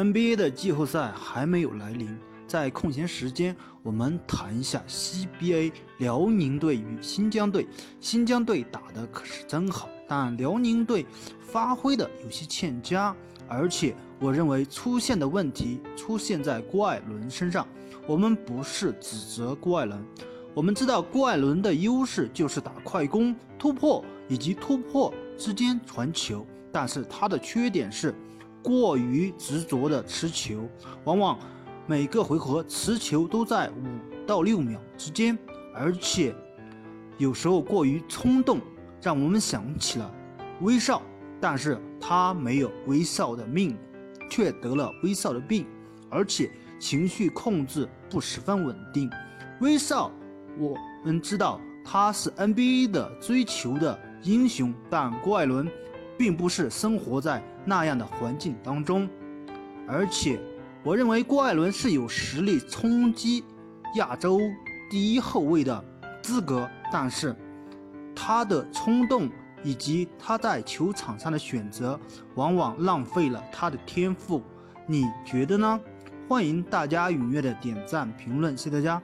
NBA 的季后赛还没有来临，在空闲时间，我们谈一下 CBA 辽宁队与新疆队。新疆队打的可是真好，但辽宁队发挥的有些欠佳，而且我认为出现的问题出现在郭艾伦身上。我们不是指责郭艾伦，我们知道郭艾伦的优势就是打快攻、突破以及突破之间传球，但是他的缺点是。过于执着的持球，往往每个回合持球都在五到六秒之间，而且有时候过于冲动，让我们想起了威少，但是他没有威少的命，却得了威少的病，而且情绪控制不十分稳定。威少，我们知道他是 NBA 的追求的英雄，但郭艾伦。并不是生活在那样的环境当中，而且我认为郭艾伦是有实力冲击亚洲第一后卫的资格，但是他的冲动以及他在球场上的选择，往往浪费了他的天赋。你觉得呢？欢迎大家踊跃的点赞评论，谢谢大家。